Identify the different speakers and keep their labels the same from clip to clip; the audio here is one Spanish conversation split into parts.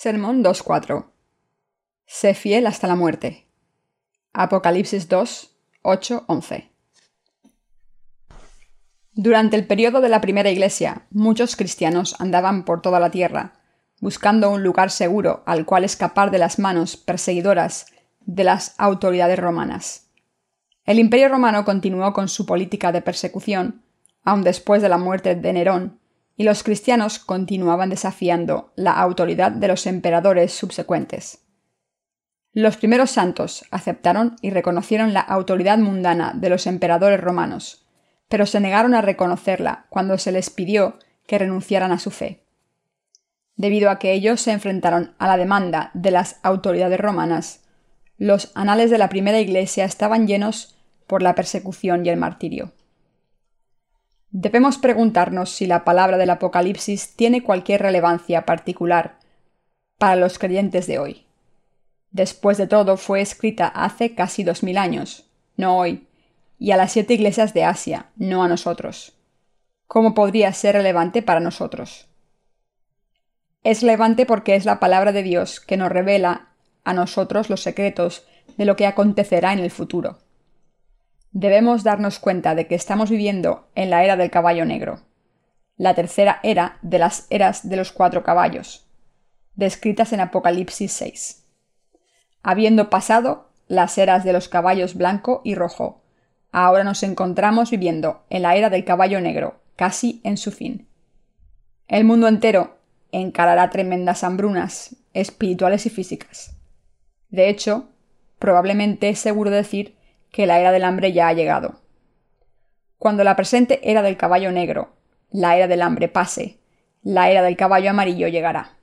Speaker 1: Sermón 2.4. Sé fiel hasta la muerte. Apocalipsis 2, 8, 11. Durante el periodo de la primera iglesia, muchos cristianos andaban por toda la tierra, buscando un lugar seguro al cual escapar de las manos perseguidoras de las autoridades romanas. El imperio romano continuó con su política de persecución, aun después de la muerte de Nerón, y los cristianos continuaban desafiando la autoridad de los emperadores subsecuentes. Los primeros santos aceptaron y reconocieron la autoridad mundana de los emperadores romanos, pero se negaron a reconocerla cuando se les pidió que renunciaran a su fe. Debido a que ellos se enfrentaron a la demanda de las autoridades romanas, los anales de la primera iglesia estaban llenos por la persecución y el martirio. Debemos preguntarnos si la palabra del Apocalipsis tiene cualquier relevancia particular para los creyentes de hoy. Después de todo, fue escrita hace casi dos mil años, no hoy, y a las siete iglesias de Asia, no a nosotros. ¿Cómo podría ser relevante para nosotros? Es relevante porque es la palabra de Dios que nos revela a nosotros los secretos de lo que acontecerá en el futuro debemos darnos cuenta de que estamos viviendo en la era del caballo negro, la tercera era de las eras de los cuatro caballos, descritas en Apocalipsis 6. Habiendo pasado las eras de los caballos blanco y rojo, ahora nos encontramos viviendo en la era del caballo negro, casi en su fin. El mundo entero encarará tremendas hambrunas espirituales y físicas. De hecho, probablemente es seguro decir que la era del hambre ya ha llegado. Cuando la presente era del caballo negro, la era del hambre pase, la era del caballo amarillo llegará.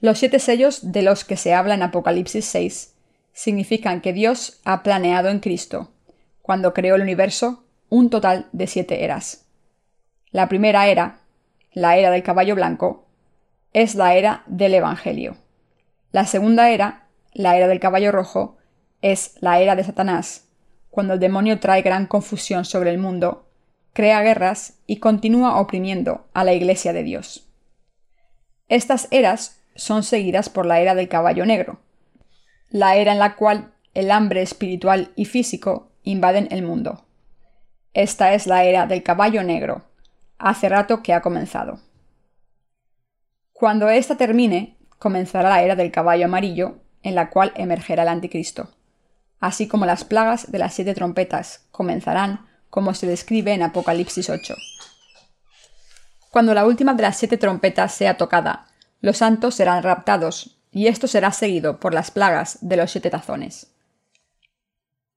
Speaker 1: Los siete sellos de los que se habla en Apocalipsis 6 significan que Dios ha planeado en Cristo, cuando creó el universo, un total de siete eras. La primera era, la era del caballo blanco, es la era del Evangelio. La segunda era, la era del caballo rojo, es la era de Satanás, cuando el demonio trae gran confusión sobre el mundo, crea guerras y continúa oprimiendo a la Iglesia de Dios. Estas eras son seguidas por la era del caballo negro, la era en la cual el hambre espiritual y físico invaden el mundo. Esta es la era del caballo negro, hace rato que ha comenzado. Cuando ésta termine, comenzará la era del caballo amarillo, en la cual emergerá el anticristo así como las plagas de las siete trompetas, comenzarán, como se describe en Apocalipsis 8. Cuando la última de las siete trompetas sea tocada, los santos serán raptados, y esto será seguido por las plagas de los siete tazones.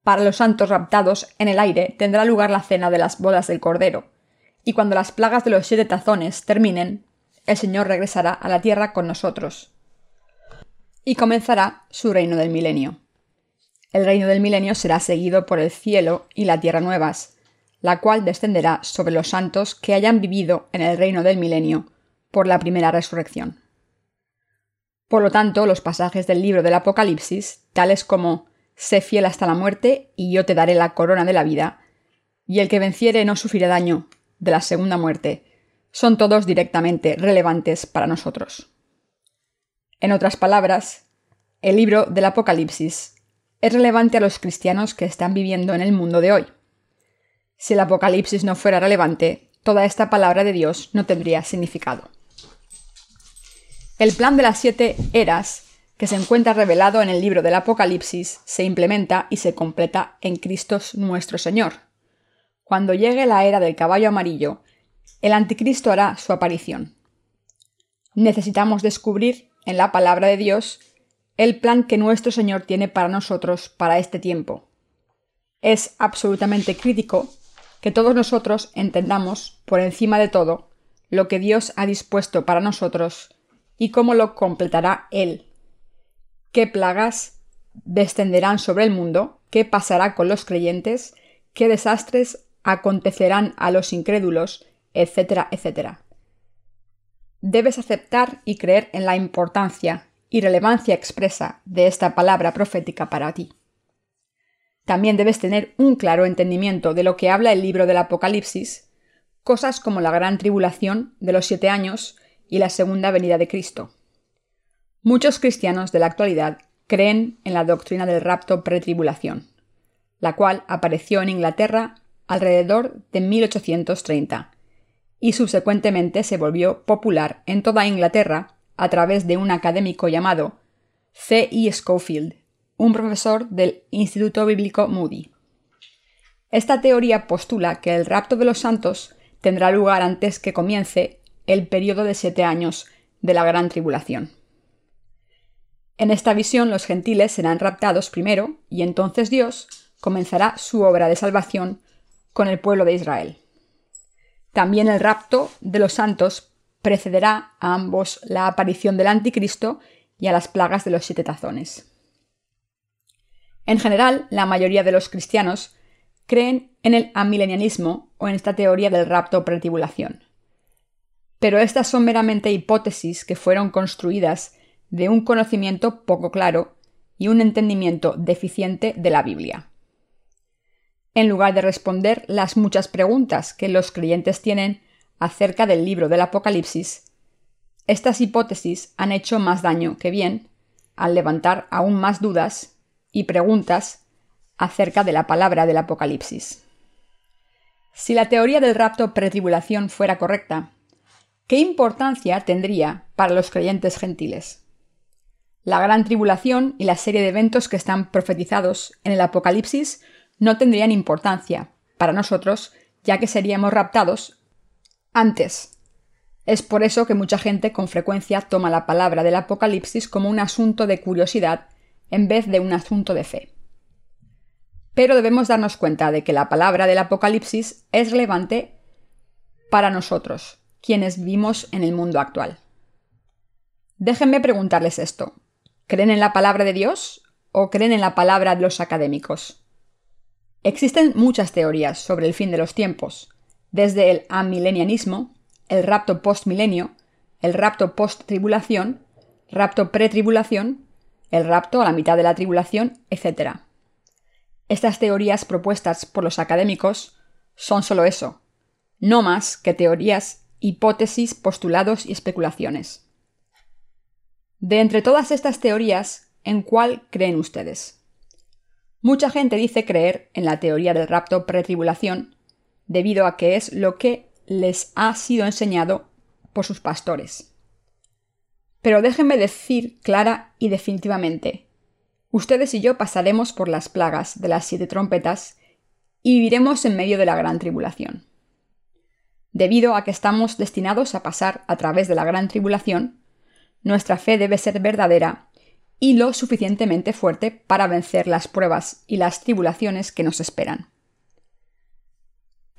Speaker 1: Para los santos raptados, en el aire tendrá lugar la cena de las bodas del Cordero, y cuando las plagas de los siete tazones terminen, el Señor regresará a la tierra con nosotros, y comenzará su reino del milenio. El reino del milenio será seguido por el cielo y la tierra nuevas, la cual descenderá sobre los santos que hayan vivido en el reino del milenio por la primera resurrección. Por lo tanto, los pasajes del libro del Apocalipsis, tales como Sé fiel hasta la muerte y yo te daré la corona de la vida, y el que venciere no sufrirá daño de la segunda muerte, son todos directamente relevantes para nosotros. En otras palabras, el libro del Apocalipsis es relevante a los cristianos que están viviendo en el mundo de hoy. Si el Apocalipsis no fuera relevante, toda esta palabra de Dios no tendría significado. El plan de las siete eras, que se encuentra revelado en el libro del Apocalipsis, se implementa y se completa en Cristo nuestro Señor. Cuando llegue la era del caballo amarillo, el anticristo hará su aparición. Necesitamos descubrir en la palabra de Dios el plan que nuestro Señor tiene para nosotros para este tiempo. Es absolutamente crítico que todos nosotros entendamos, por encima de todo, lo que Dios ha dispuesto para nosotros y cómo lo completará Él. ¿Qué plagas descenderán sobre el mundo? ¿Qué pasará con los creyentes? ¿Qué desastres acontecerán a los incrédulos? etcétera, etcétera. Debes aceptar y creer en la importancia y relevancia expresa de esta palabra profética para ti. También debes tener un claro entendimiento de lo que habla el libro del Apocalipsis, cosas como la gran tribulación de los siete años y la segunda venida de Cristo. Muchos cristianos de la actualidad creen en la doctrina del rapto pretribulación, la cual apareció en Inglaterra alrededor de 1830 y subsecuentemente se volvió popular en toda Inglaterra a través de un académico llamado C. E. Schofield, un profesor del Instituto Bíblico Moody. Esta teoría postula que el rapto de los santos tendrá lugar antes que comience el periodo de siete años de la gran tribulación. En esta visión los gentiles serán raptados primero y entonces Dios comenzará su obra de salvación con el pueblo de Israel. También el rapto de los santos precederá a ambos la aparición del anticristo y a las plagas de los siete tazones. En general, la mayoría de los cristianos creen en el amilenianismo o en esta teoría del rapto pretribulación. Pero estas son meramente hipótesis que fueron construidas de un conocimiento poco claro y un entendimiento deficiente de la Biblia. En lugar de responder las muchas preguntas que los creyentes tienen acerca del libro del Apocalipsis, estas hipótesis han hecho más daño que bien al levantar aún más dudas y preguntas acerca de la palabra del Apocalipsis. Si la teoría del rapto pretribulación fuera correcta, ¿qué importancia tendría para los creyentes gentiles? La gran tribulación y la serie de eventos que están profetizados en el Apocalipsis no tendrían importancia para nosotros, ya que seríamos raptados antes. Es por eso que mucha gente con frecuencia toma la palabra del Apocalipsis como un asunto de curiosidad en vez de un asunto de fe. Pero debemos darnos cuenta de que la palabra del Apocalipsis es relevante para nosotros, quienes vivimos en el mundo actual. Déjenme preguntarles esto. ¿Creen en la palabra de Dios o creen en la palabra de los académicos? Existen muchas teorías sobre el fin de los tiempos, desde el amilenianismo, el rapto postmilenio, el rapto post-tribulación, rapto pretribulación, el rapto a la mitad de la tribulación, etc. Estas teorías propuestas por los académicos son solo eso, no más que teorías, hipótesis, postulados y especulaciones. De entre todas estas teorías, ¿en cuál creen ustedes? Mucha gente dice creer en la teoría del rapto pretribulación, debido a que es lo que les ha sido enseñado por sus pastores. Pero déjenme decir clara y definitivamente, ustedes y yo pasaremos por las plagas de las siete trompetas y viviremos en medio de la gran tribulación. Debido a que estamos destinados a pasar a través de la gran tribulación, nuestra fe debe ser verdadera y lo suficientemente fuerte para vencer las pruebas y las tribulaciones que nos esperan.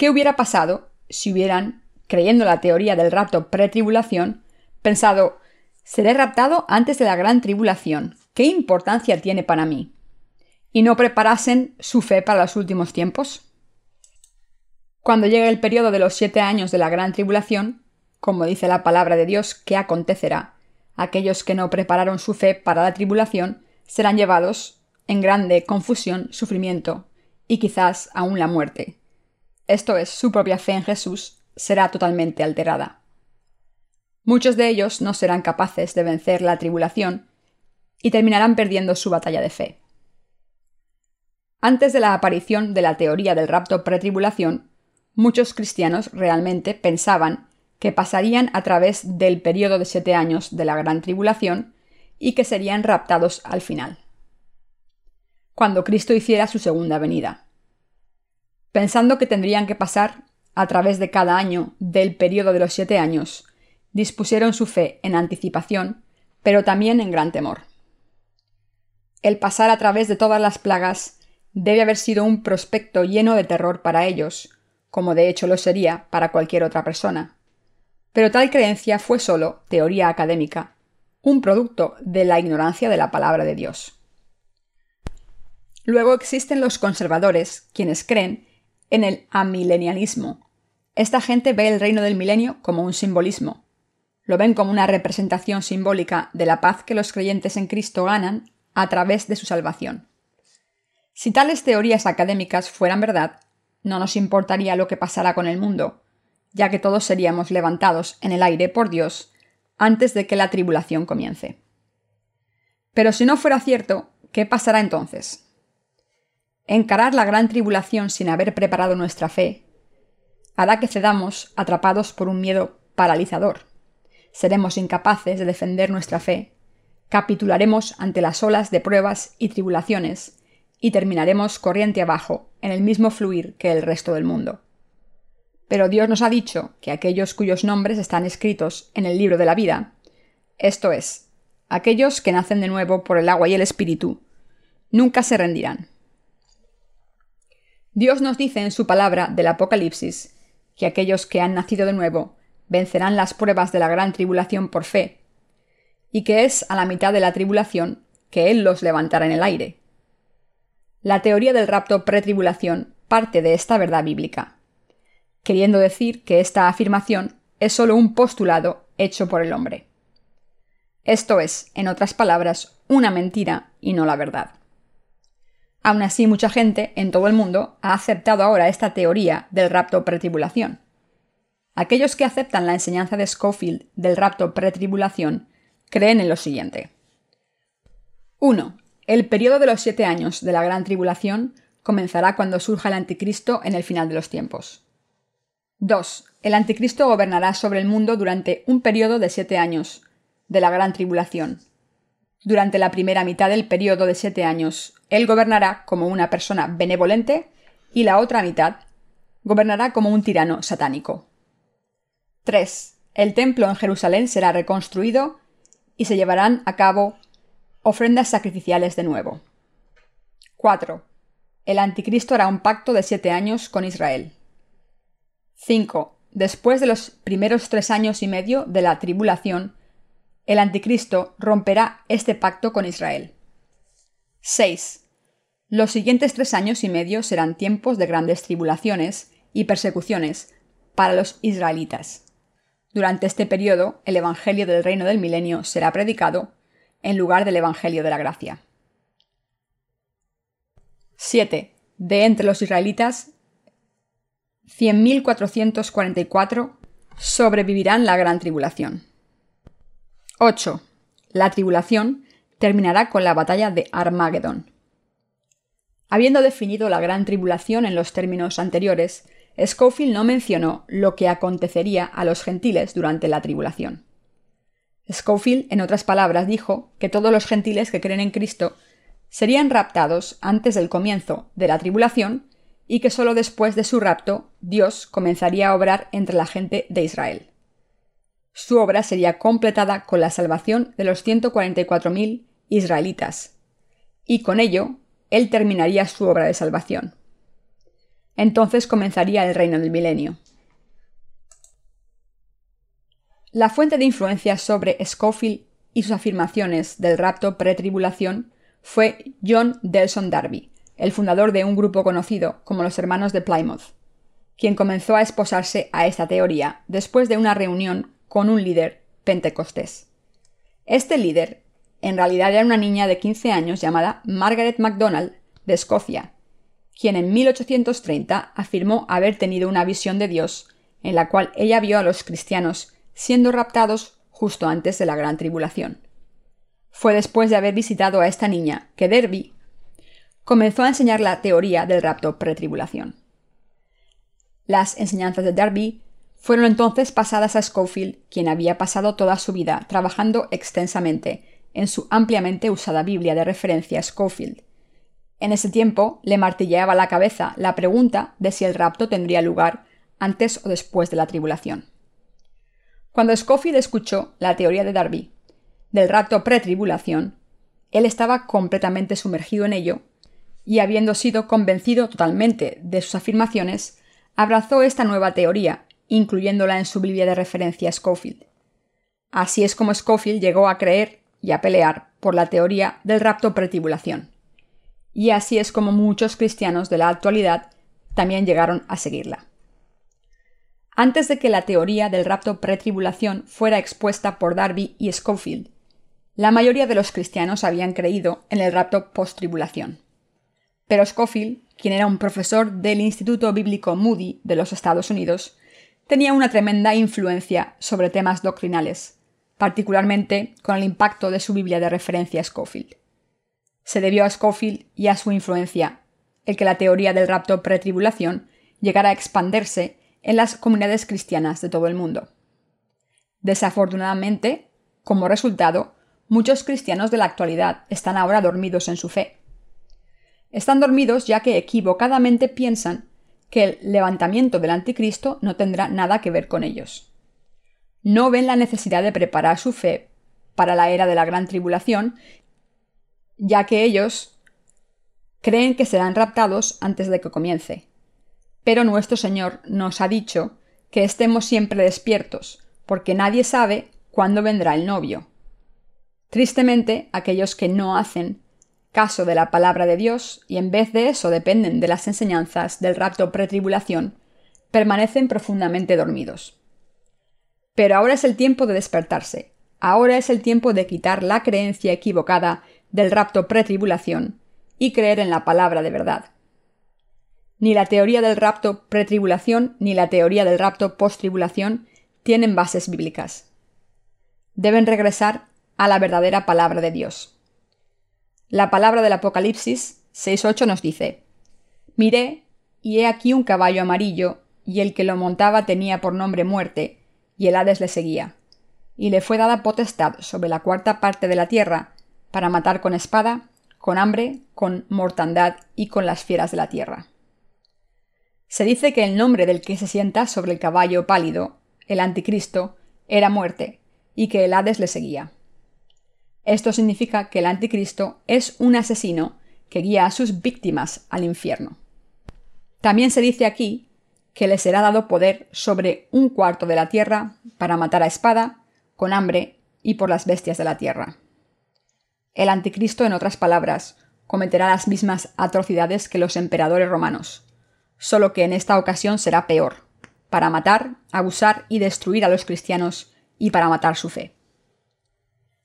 Speaker 1: ¿Qué hubiera pasado si hubieran, creyendo la teoría del rapto pretribulación, pensado seré raptado antes de la gran tribulación? ¿Qué importancia tiene para mí? ¿Y no preparasen su fe para los últimos tiempos? Cuando llegue el periodo de los siete años de la gran tribulación, como dice la palabra de Dios que acontecerá, aquellos que no prepararon su fe para la tribulación serán llevados en grande confusión, sufrimiento y quizás aún la muerte. Esto es, su propia fe en Jesús será totalmente alterada. Muchos de ellos no serán capaces de vencer la tribulación y terminarán perdiendo su batalla de fe. Antes de la aparición de la teoría del rapto pretribulación, muchos cristianos realmente pensaban que pasarían a través del periodo de siete años de la gran tribulación y que serían raptados al final, cuando Cristo hiciera su segunda venida. Pensando que tendrían que pasar a través de cada año del periodo de los siete años, dispusieron su fe en anticipación, pero también en gran temor. El pasar a través de todas las plagas debe haber sido un prospecto lleno de terror para ellos, como de hecho lo sería para cualquier otra persona. Pero tal creencia fue solo teoría académica, un producto de la ignorancia de la palabra de Dios. Luego existen los conservadores, quienes creen en el amilenialismo. Esta gente ve el reino del milenio como un simbolismo. Lo ven como una representación simbólica de la paz que los creyentes en Cristo ganan a través de su salvación. Si tales teorías académicas fueran verdad, no nos importaría lo que pasará con el mundo, ya que todos seríamos levantados en el aire por Dios antes de que la tribulación comience. Pero si no fuera cierto, ¿qué pasará entonces? Encarar la gran tribulación sin haber preparado nuestra fe hará que cedamos atrapados por un miedo paralizador. Seremos incapaces de defender nuestra fe, capitularemos ante las olas de pruebas y tribulaciones y terminaremos corriente abajo en el mismo fluir que el resto del mundo. Pero Dios nos ha dicho que aquellos cuyos nombres están escritos en el libro de la vida, esto es, aquellos que nacen de nuevo por el agua y el espíritu, nunca se rendirán. Dios nos dice en su palabra del Apocalipsis que aquellos que han nacido de nuevo vencerán las pruebas de la gran tribulación por fe, y que es a la mitad de la tribulación que Él los levantará en el aire. La teoría del rapto pretribulación parte de esta verdad bíblica, queriendo decir que esta afirmación es sólo un postulado hecho por el hombre. Esto es, en otras palabras, una mentira y no la verdad. Aún así, mucha gente en todo el mundo ha aceptado ahora esta teoría del rapto pretribulación. Aquellos que aceptan la enseñanza de Schofield del rapto pretribulación creen en lo siguiente. 1. El periodo de los siete años de la gran tribulación comenzará cuando surja el anticristo en el final de los tiempos. 2. El anticristo gobernará sobre el mundo durante un periodo de siete años de la gran tribulación. Durante la primera mitad del periodo de siete años, él gobernará como una persona benevolente y la otra mitad gobernará como un tirano satánico. 3. El templo en Jerusalén será reconstruido y se llevarán a cabo ofrendas sacrificiales de nuevo. 4. El anticristo hará un pacto de siete años con Israel. 5. Después de los primeros tres años y medio de la tribulación, el anticristo romperá este pacto con Israel. 6. Los siguientes tres años y medio serán tiempos de grandes tribulaciones y persecuciones para los israelitas. Durante este periodo, el Evangelio del Reino del Milenio será predicado en lugar del Evangelio de la Gracia. 7. De entre los israelitas, 100.444 sobrevivirán la gran tribulación. 8. La tribulación terminará con la batalla de Armagedón. Habiendo definido la gran tribulación en los términos anteriores, Schofield no mencionó lo que acontecería a los gentiles durante la tribulación. Schofield, en otras palabras, dijo que todos los gentiles que creen en Cristo serían raptados antes del comienzo de la tribulación y que sólo después de su rapto Dios comenzaría a obrar entre la gente de Israel. Su obra sería completada con la salvación de los 144.000 israelitas, y con ello él terminaría su obra de salvación. Entonces comenzaría el reino del milenio. La fuente de influencia sobre Schofield y sus afirmaciones del rapto pretribulación fue John Delson Darby, el fundador de un grupo conocido como los Hermanos de Plymouth, quien comenzó a esposarse a esta teoría después de una reunión con un líder pentecostés. Este líder en realidad era una niña de 15 años llamada Margaret MacDonald de Escocia, quien en 1830 afirmó haber tenido una visión de Dios en la cual ella vio a los cristianos siendo raptados justo antes de la gran tribulación. Fue después de haber visitado a esta niña que Derby comenzó a enseñar la teoría del rapto pretribulación. Las enseñanzas de Derby fueron entonces pasadas a Schofield, quien había pasado toda su vida trabajando extensamente en su ampliamente usada Biblia de referencia Schofield, en ese tiempo le martilleaba la cabeza la pregunta de si el rapto tendría lugar antes o después de la tribulación. Cuando Scofield escuchó la teoría de Darby del rapto pretribulación, él estaba completamente sumergido en ello y habiendo sido convencido totalmente de sus afirmaciones, abrazó esta nueva teoría, incluyéndola en su Biblia de referencia Scofield. Así es como Scofield llegó a creer y a pelear por la teoría del rapto pretribulación y así es como muchos cristianos de la actualidad también llegaron a seguirla. Antes de que la teoría del rapto pretribulación fuera expuesta por Darby y Schofield, la mayoría de los cristianos habían creído en el rapto post-tribulación. Pero Schofield, quien era un profesor del Instituto Bíblico Moody de los Estados Unidos, tenía una tremenda influencia sobre temas doctrinales, particularmente con el impacto de su Biblia de referencia Scofield. Se debió a Scofield y a su influencia el que la teoría del rapto pretribulación llegara a expandirse en las comunidades cristianas de todo el mundo. Desafortunadamente, como resultado, muchos cristianos de la actualidad están ahora dormidos en su fe. Están dormidos ya que equivocadamente piensan que el levantamiento del anticristo no tendrá nada que ver con ellos. No ven la necesidad de preparar su fe para la era de la gran tribulación, ya que ellos creen que serán raptados antes de que comience. Pero nuestro Señor nos ha dicho que estemos siempre despiertos, porque nadie sabe cuándo vendrá el novio. Tristemente, aquellos que no hacen caso de la palabra de Dios y en vez de eso dependen de las enseñanzas del rapto pretribulación, permanecen profundamente dormidos. Pero ahora es el tiempo de despertarse, ahora es el tiempo de quitar la creencia equivocada del rapto pretribulación y creer en la palabra de verdad. Ni la teoría del rapto pretribulación ni la teoría del rapto postribulación tienen bases bíblicas. Deben regresar a la verdadera palabra de Dios. La palabra del Apocalipsis 6.8 nos dice, Miré, y he aquí un caballo amarillo, y el que lo montaba tenía por nombre muerte, y el Hades le seguía. Y le fue dada potestad sobre la cuarta parte de la tierra, para matar con espada, con hambre, con mortandad y con las fieras de la tierra. Se dice que el nombre del que se sienta sobre el caballo pálido, el anticristo, era muerte, y que el Hades le seguía. Esto significa que el anticristo es un asesino que guía a sus víctimas al infierno. También se dice aquí que le será dado poder sobre un cuarto de la tierra para matar a espada, con hambre y por las bestias de la tierra. El anticristo, en otras palabras, cometerá las mismas atrocidades que los emperadores romanos, solo que en esta ocasión será peor, para matar, abusar y destruir a los cristianos y para matar su fe.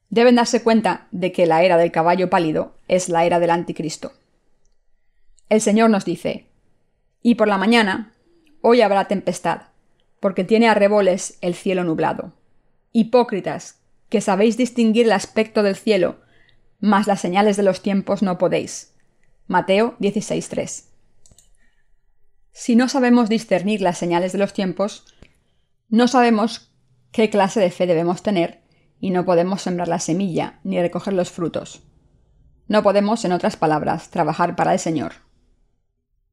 Speaker 1: Deben darse cuenta de que la era del caballo pálido es la era del anticristo. El Señor nos dice, y por la mañana, hoy habrá tempestad, porque tiene arreboles el cielo nublado. Hipócritas, que sabéis distinguir el aspecto del cielo, mas las señales de los tiempos no podéis. Mateo 16.3. Si no sabemos discernir las señales de los tiempos, no sabemos qué clase de fe debemos tener y no podemos sembrar la semilla ni recoger los frutos. No podemos, en otras palabras, trabajar para el Señor.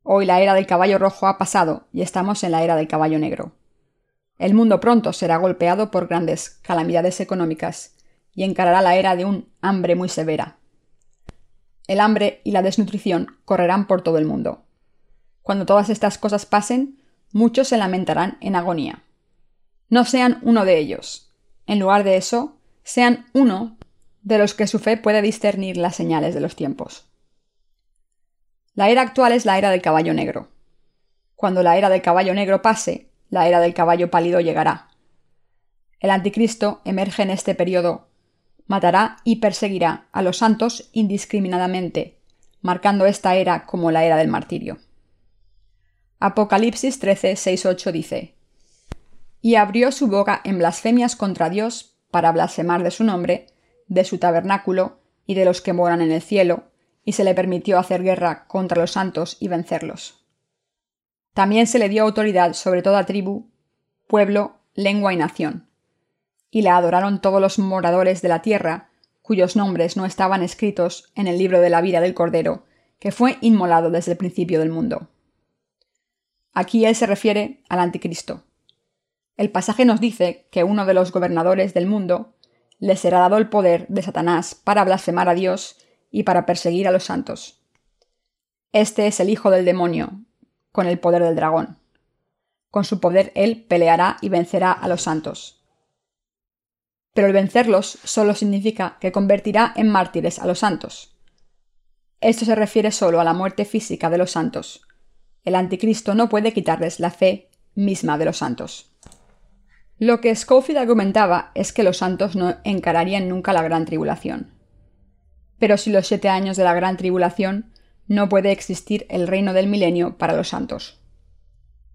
Speaker 1: Hoy la era del caballo rojo ha pasado y estamos en la era del caballo negro. El mundo pronto será golpeado por grandes calamidades económicas y encarará la era de un hambre muy severa. El hambre y la desnutrición correrán por todo el mundo. Cuando todas estas cosas pasen, muchos se lamentarán en agonía. No sean uno de ellos. En lugar de eso, sean uno de los que su fe puede discernir las señales de los tiempos. La era actual es la era del caballo negro. Cuando la era del caballo negro pase, la era del caballo pálido llegará. El anticristo emerge en este periodo matará y perseguirá a los santos indiscriminadamente, marcando esta era como la era del martirio. Apocalipsis 13, 6, 8 dice, Y abrió su boca en blasfemias contra Dios para blasfemar de su nombre, de su tabernáculo y de los que moran en el cielo, y se le permitió hacer guerra contra los santos y vencerlos. También se le dio autoridad sobre toda tribu, pueblo, lengua y nación y la adoraron todos los moradores de la tierra, cuyos nombres no estaban escritos en el libro de la vida del Cordero, que fue inmolado desde el principio del mundo. Aquí él se refiere al anticristo. El pasaje nos dice que uno de los gobernadores del mundo le será dado el poder de Satanás para blasfemar a Dios y para perseguir a los santos. Este es el hijo del demonio, con el poder del dragón. Con su poder él peleará y vencerá a los santos pero el vencerlos solo significa que convertirá en mártires a los santos. Esto se refiere solo a la muerte física de los santos. El anticristo no puede quitarles la fe misma de los santos. Lo que Scofield argumentaba es que los santos no encararían nunca la gran tribulación. Pero si los siete años de la gran tribulación, no puede existir el reino del milenio para los santos.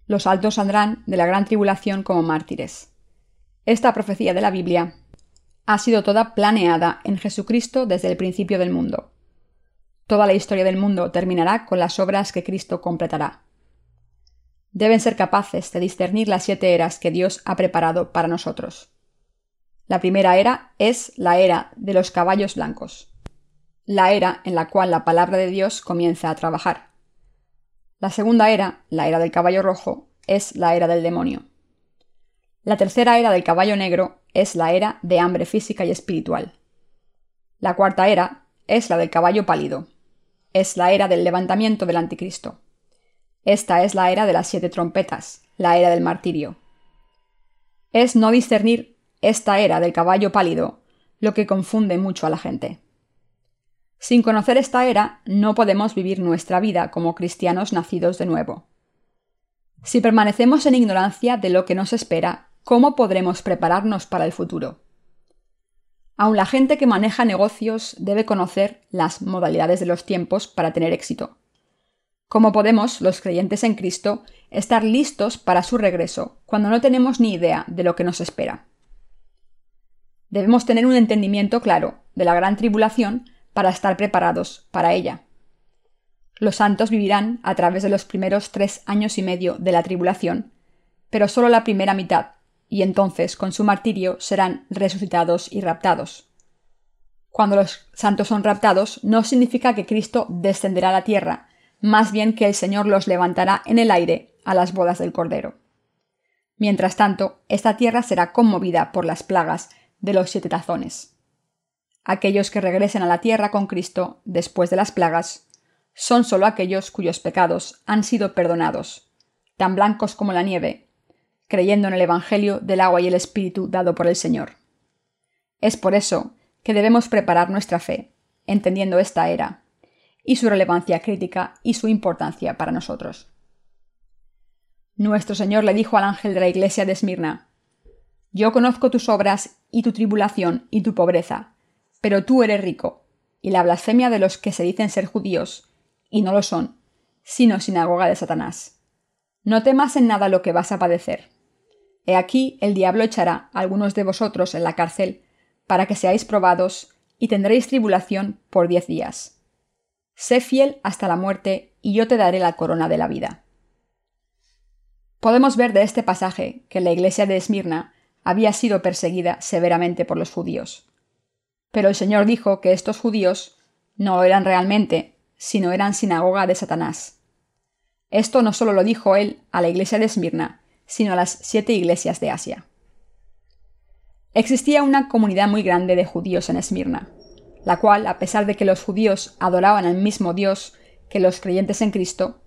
Speaker 1: Los altos saldrán de la gran tribulación como mártires. Esta profecía de la Biblia ha sido toda planeada en Jesucristo desde el principio del mundo. Toda la historia del mundo terminará con las obras que Cristo completará. Deben ser capaces de discernir las siete eras que Dios ha preparado para nosotros. La primera era es la era de los caballos blancos, la era en la cual la palabra de Dios comienza a trabajar. La segunda era, la era del caballo rojo, es la era del demonio. La tercera era del caballo negro es la era de hambre física y espiritual. La cuarta era es la del caballo pálido, es la era del levantamiento del anticristo. Esta es la era de las siete trompetas, la era del martirio. Es no discernir esta era del caballo pálido lo que confunde mucho a la gente. Sin conocer esta era, no podemos vivir nuestra vida como cristianos nacidos de nuevo. Si permanecemos en ignorancia de lo que nos espera, ¿cómo podremos prepararnos para el futuro? Aun la gente que maneja negocios debe conocer las modalidades de los tiempos para tener éxito. ¿Cómo podemos, los creyentes en Cristo, estar listos para su regreso cuando no tenemos ni idea de lo que nos espera? Debemos tener un entendimiento claro de la gran tribulación para estar preparados para ella. Los santos vivirán a través de los primeros tres años y medio de la tribulación, pero solo la primera mitad, y entonces con su martirio serán resucitados y raptados. Cuando los santos son raptados, no significa que Cristo descenderá a la tierra, más bien que el Señor los levantará en el aire a las bodas del Cordero. Mientras tanto, esta tierra será conmovida por las plagas de los siete tazones. Aquellos que regresen a la tierra con Cristo después de las plagas son sólo aquellos cuyos pecados han sido perdonados, tan blancos como la nieve, creyendo en el Evangelio del agua y el Espíritu dado por el Señor. Es por eso que debemos preparar nuestra fe, entendiendo esta era, y su relevancia crítica y su importancia para nosotros. Nuestro Señor le dijo al ángel de la iglesia de Esmirna, Yo conozco tus obras y tu tribulación y tu pobreza, pero tú eres rico, y la blasfemia de los que se dicen ser judíos, y no lo son, sino sinagoga de Satanás. No temas en nada lo que vas a padecer. He aquí el diablo echará a algunos de vosotros en la cárcel, para que seáis probados, y tendréis tribulación por diez días. Sé fiel hasta la muerte, y yo te daré la corona de la vida. Podemos ver de este pasaje que la iglesia de Esmirna había sido perseguida severamente por los judíos. Pero el Señor dijo que estos judíos no eran realmente, sino eran sinagoga de Satanás. Esto no solo lo dijo él a la iglesia de Esmirna, sino a las siete iglesias de Asia. Existía una comunidad muy grande de judíos en Esmirna, la cual, a pesar de que los judíos adoraban al mismo Dios que los creyentes en Cristo,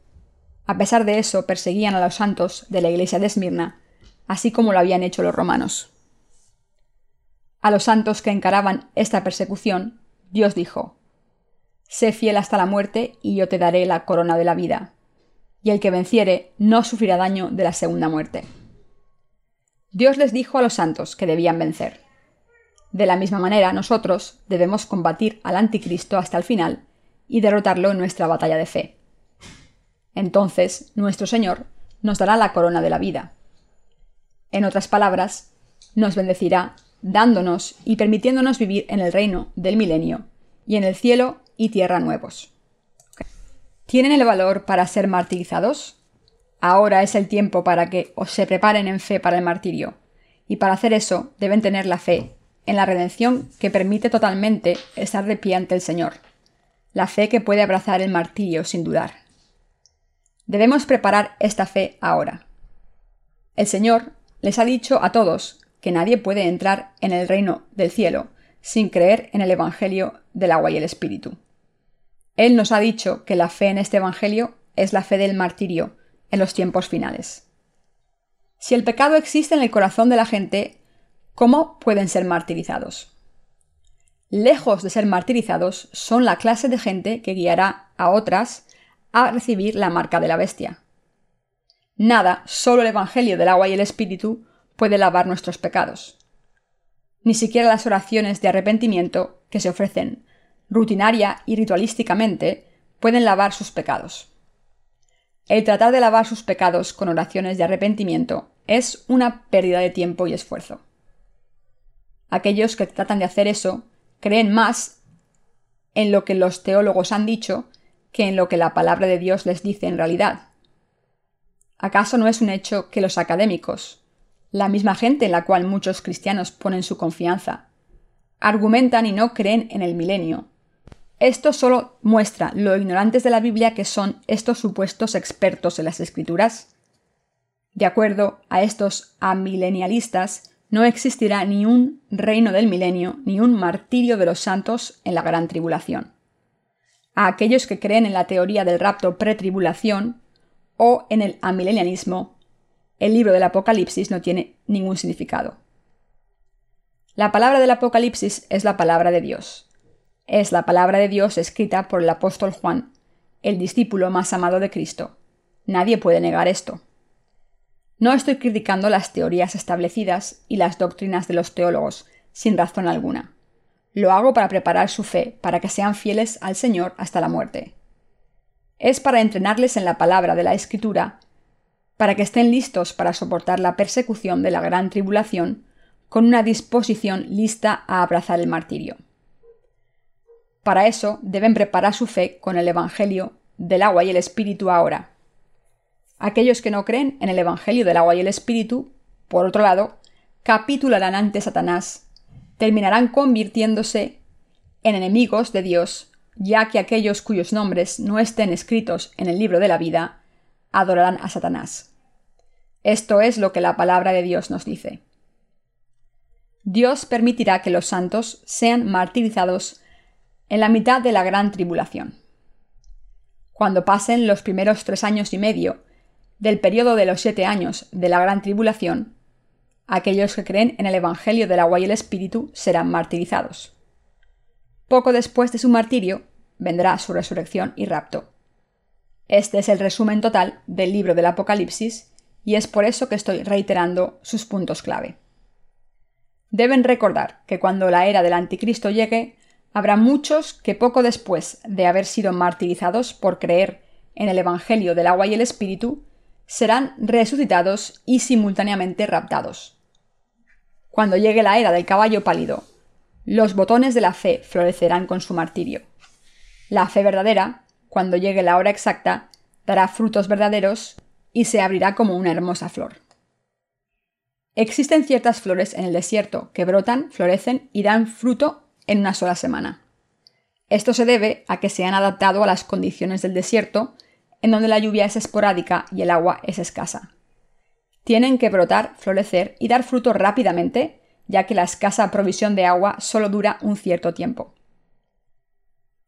Speaker 1: a pesar de eso perseguían a los santos de la iglesia de Esmirna, así como lo habían hecho los romanos. A los santos que encaraban esta persecución, Dios dijo, Sé fiel hasta la muerte y yo te daré la corona de la vida y el que venciere no sufrirá daño de la segunda muerte. Dios les dijo a los santos que debían vencer. De la misma manera, nosotros debemos combatir al anticristo hasta el final y derrotarlo en nuestra batalla de fe. Entonces, nuestro Señor nos dará la corona de la vida. En otras palabras, nos bendecirá dándonos y permitiéndonos vivir en el reino del milenio y en el cielo y tierra nuevos. ¿Tienen el valor para ser martirizados? Ahora es el tiempo para que os se preparen en fe para el martirio, y para hacer eso deben tener la fe en la redención que permite totalmente estar de pie ante el Señor, la fe que puede abrazar el martirio sin dudar. Debemos preparar esta fe ahora. El Señor les ha dicho a todos que nadie puede entrar en el reino del cielo sin creer en el Evangelio del agua y el Espíritu. Él nos ha dicho que la fe en este Evangelio es la fe del martirio en los tiempos finales. Si el pecado existe en el corazón de la gente, ¿cómo pueden ser martirizados? Lejos de ser martirizados, son la clase de gente que guiará a otras a recibir la marca de la bestia. Nada, solo el Evangelio del agua y el Espíritu puede lavar nuestros pecados. Ni siquiera las oraciones de arrepentimiento que se ofrecen rutinaria y ritualísticamente, pueden lavar sus pecados. El tratar de lavar sus pecados con oraciones de arrepentimiento es una pérdida de tiempo y esfuerzo. Aquellos que tratan de hacer eso creen más en lo que los teólogos han dicho que en lo que la palabra de Dios les dice en realidad. ¿Acaso no es un hecho que los académicos, la misma gente en la cual muchos cristianos ponen su confianza, argumentan y no creen en el milenio? Esto solo muestra lo ignorantes de la Biblia que son estos supuestos expertos en las escrituras. De acuerdo a estos amilenialistas, no existirá ni un reino del milenio ni un martirio de los santos en la gran tribulación. A aquellos que creen en la teoría del rapto pretribulación o en el amilenialismo, el libro del Apocalipsis no tiene ningún significado. La palabra del Apocalipsis es la palabra de Dios. Es la palabra de Dios escrita por el apóstol Juan, el discípulo más amado de Cristo. Nadie puede negar esto. No estoy criticando las teorías establecidas y las doctrinas de los teólogos, sin razón alguna. Lo hago para preparar su fe, para que sean fieles al Señor hasta la muerte. Es para entrenarles en la palabra de la Escritura, para que estén listos para soportar la persecución de la gran tribulación, con una disposición lista a abrazar el martirio. Para eso deben preparar su fe con el Evangelio del agua y el Espíritu ahora, Aquellos que no creen en el Evangelio del agua y el Espíritu, por otro lado, capitularán ante Satanás, terminarán convirtiéndose en enemigos de Dios, ya que aquellos cuyos nombres no estén escritos en el libro de la vida, adorarán a Satanás. Esto es lo que la palabra de Dios nos dice. Dios permitirá que los santos sean martirizados en la mitad de la gran tribulación. Cuando pasen los primeros tres años y medio del periodo de los siete años de la gran tribulación, aquellos que creen en el Evangelio del agua y el Espíritu serán martirizados. Poco después de su martirio vendrá su resurrección y rapto. Este es el resumen total del libro del Apocalipsis y es por eso que estoy reiterando sus puntos clave. Deben recordar que cuando la era del anticristo llegue, habrá muchos que poco después de haber sido martirizados por creer en el Evangelio del agua y el Espíritu, serán resucitados y simultáneamente raptados. Cuando llegue la era del caballo pálido, los botones de la fe florecerán con su martirio. La fe verdadera, cuando llegue la hora exacta, dará frutos verdaderos y se abrirá como una hermosa flor. Existen ciertas flores en el desierto que brotan, florecen y dan fruto en una sola semana. Esto se debe a que se han adaptado a las condiciones del desierto en donde la lluvia es esporádica y el agua es escasa. Tienen que brotar, florecer y dar fruto rápidamente, ya que la escasa provisión de agua solo dura un cierto tiempo.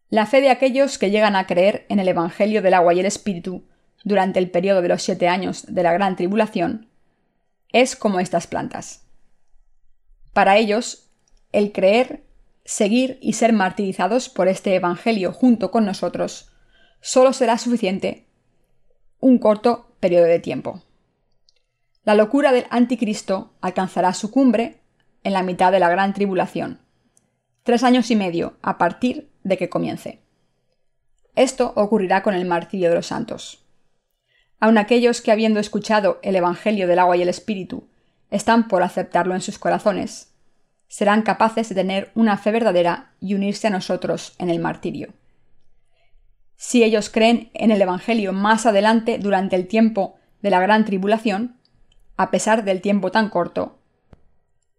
Speaker 1: La fe de aquellos que llegan a creer en el Evangelio del agua y el Espíritu durante el periodo de los siete años de la gran tribulación es como estas plantas. Para ellos, el creer, seguir y ser martirizados por este Evangelio junto con nosotros solo será suficiente un corto periodo de tiempo. La locura del anticristo alcanzará su cumbre en la mitad de la gran tribulación, tres años y medio a partir de que comience. Esto ocurrirá con el martirio de los santos. Aun aquellos que habiendo escuchado el Evangelio del agua y el Espíritu están por aceptarlo en sus corazones, serán capaces de tener una fe verdadera y unirse a nosotros en el martirio si ellos creen en el Evangelio más adelante durante el tiempo de la gran tribulación, a pesar del tiempo tan corto.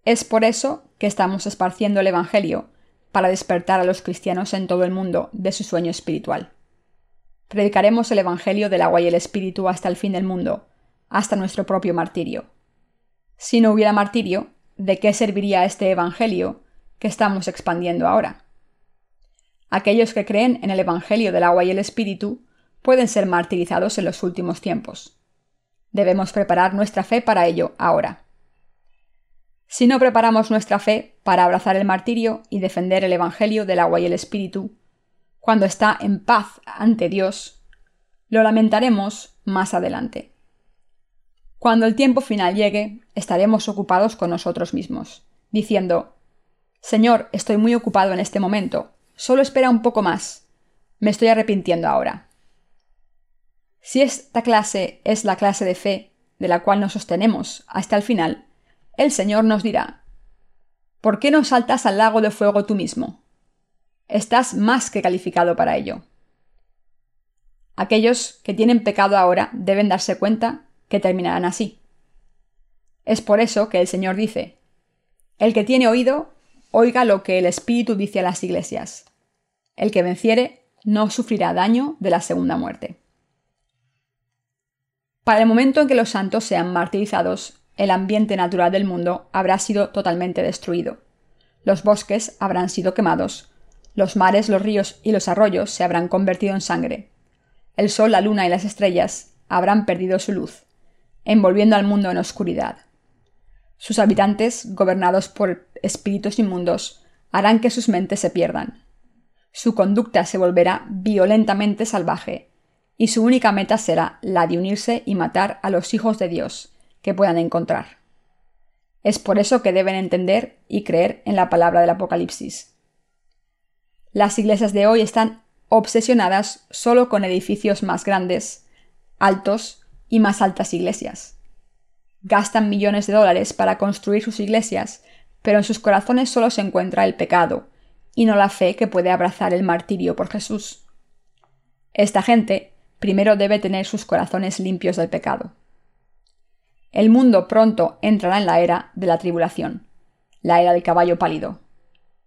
Speaker 1: Es por eso que estamos esparciendo el Evangelio, para despertar a los cristianos en todo el mundo de su sueño espiritual. Predicaremos el Evangelio del agua y el Espíritu hasta el fin del mundo, hasta nuestro propio martirio. Si no hubiera martirio, ¿de qué serviría este Evangelio que estamos expandiendo ahora? Aquellos que creen en el Evangelio del agua y el Espíritu pueden ser martirizados en los últimos tiempos. Debemos preparar nuestra fe para ello ahora. Si no preparamos nuestra fe para abrazar el martirio y defender el Evangelio del agua y el Espíritu, cuando está en paz ante Dios, lo lamentaremos más adelante. Cuando el tiempo final llegue, estaremos ocupados con nosotros mismos, diciendo, Señor, estoy muy ocupado en este momento, Solo espera un poco más. Me estoy arrepintiendo ahora. Si esta clase es la clase de fe de la cual nos sostenemos hasta el final, el Señor nos dirá, ¿por qué no saltas al lago de fuego tú mismo? Estás más que calificado para ello. Aquellos que tienen pecado ahora deben darse cuenta que terminarán así. Es por eso que el Señor dice, El que tiene oído, oiga lo que el Espíritu dice a las iglesias. El que venciere no sufrirá daño de la segunda muerte. Para el momento en que los santos sean martirizados, el ambiente natural del mundo habrá sido totalmente destruido. Los bosques habrán sido quemados, los mares, los ríos y los arroyos se habrán convertido en sangre. El sol, la luna y las estrellas habrán perdido su luz, envolviendo al mundo en oscuridad. Sus habitantes, gobernados por espíritus inmundos, harán que sus mentes se pierdan. Su conducta se volverá violentamente salvaje, y su única meta será la de unirse y matar a los hijos de Dios que puedan encontrar. Es por eso que deben entender y creer en la palabra del Apocalipsis. Las iglesias de hoy están obsesionadas solo con edificios más grandes, altos y más altas iglesias. Gastan millones de dólares para construir sus iglesias, pero en sus corazones solo se encuentra el pecado, y no la fe que puede abrazar el martirio por Jesús. Esta gente primero debe tener sus corazones limpios del pecado. El mundo pronto entrará en la era de la tribulación, la era del caballo pálido.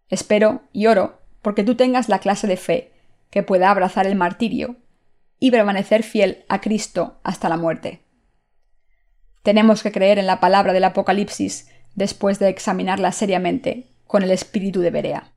Speaker 1: Espero y oro porque tú tengas la clase de fe que pueda abrazar el martirio y permanecer fiel a Cristo hasta la muerte. Tenemos que creer en la palabra del Apocalipsis después de examinarla seriamente con el espíritu de Berea.